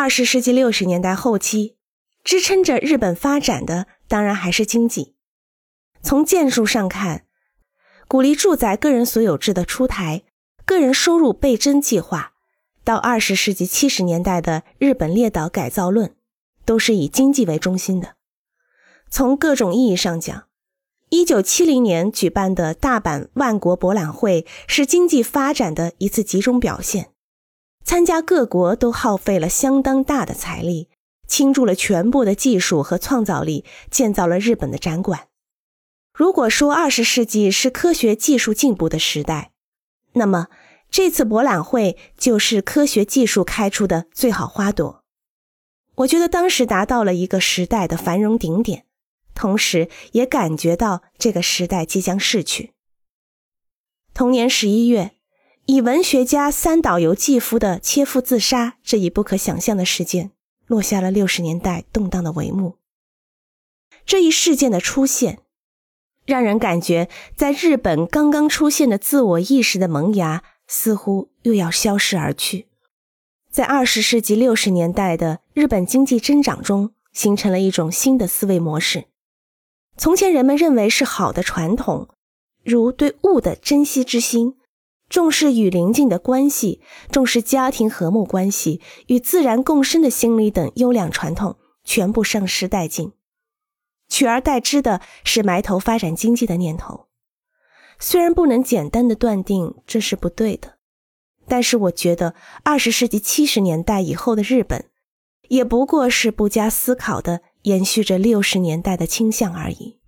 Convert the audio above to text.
二十世纪六十年代后期，支撑着日本发展的当然还是经济。从建筑上看，鼓励住宅个人所有制的出台，个人收入倍增计划，到二十世纪七十年代的日本列岛改造论，都是以经济为中心的。从各种意义上讲，一九七零年举办的大阪万国博览会是经济发展的一次集中表现。参加各国都耗费了相当大的财力，倾注了全部的技术和创造力，建造了日本的展馆。如果说二十世纪是科学技术进步的时代，那么这次博览会就是科学技术开出的最好花朵。我觉得当时达到了一个时代的繁荣顶点，同时也感觉到这个时代即将逝去。同年十一月。以文学家三岛由纪夫的切腹自杀这一不可想象的事件，落下了六十年代动荡的帷幕。这一事件的出现，让人感觉在日本刚刚出现的自我意识的萌芽，似乎又要消失而去。在二十世纪六十年代的日本经济增长中，形成了一种新的思维模式。从前人们认为是好的传统，如对物的珍惜之心。重视与邻近的关系，重视家庭和睦关系与自然共生的心理等优良传统全部丧失殆尽，取而代之的是埋头发展经济的念头。虽然不能简单的断定这是不对的，但是我觉得二十世纪七十年代以后的日本，也不过是不加思考的延续着六十年代的倾向而已。